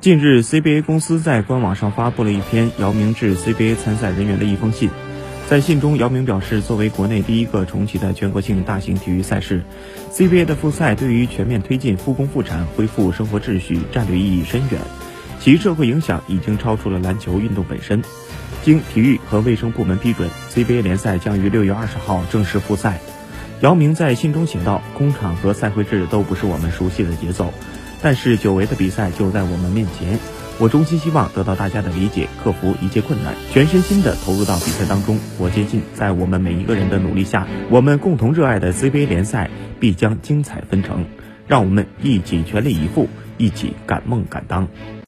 近日，CBA 公司在官网上发布了一篇姚明致 CBA 参赛人员的一封信。在信中，姚明表示，作为国内第一个重启的全国性大型体育赛事，CBA 的复赛对于全面推进复工复产、恢复生活秩序战略意义深远，其社会影响已经超出了篮球运动本身。经体育和卫生部门批准，CBA 联赛将于六月二十号正式复赛。姚明在信中写道：“工厂和赛会制都不是我们熟悉的节奏。”但是久违的比赛就在我们面前，我衷心希望得到大家的理解，克服一切困难，全身心的投入到比赛当中。我坚信，在我们每一个人的努力下，我们共同热爱的 CBA 联赛必将精彩纷呈。让我们一起全力以赴，一起敢梦敢当。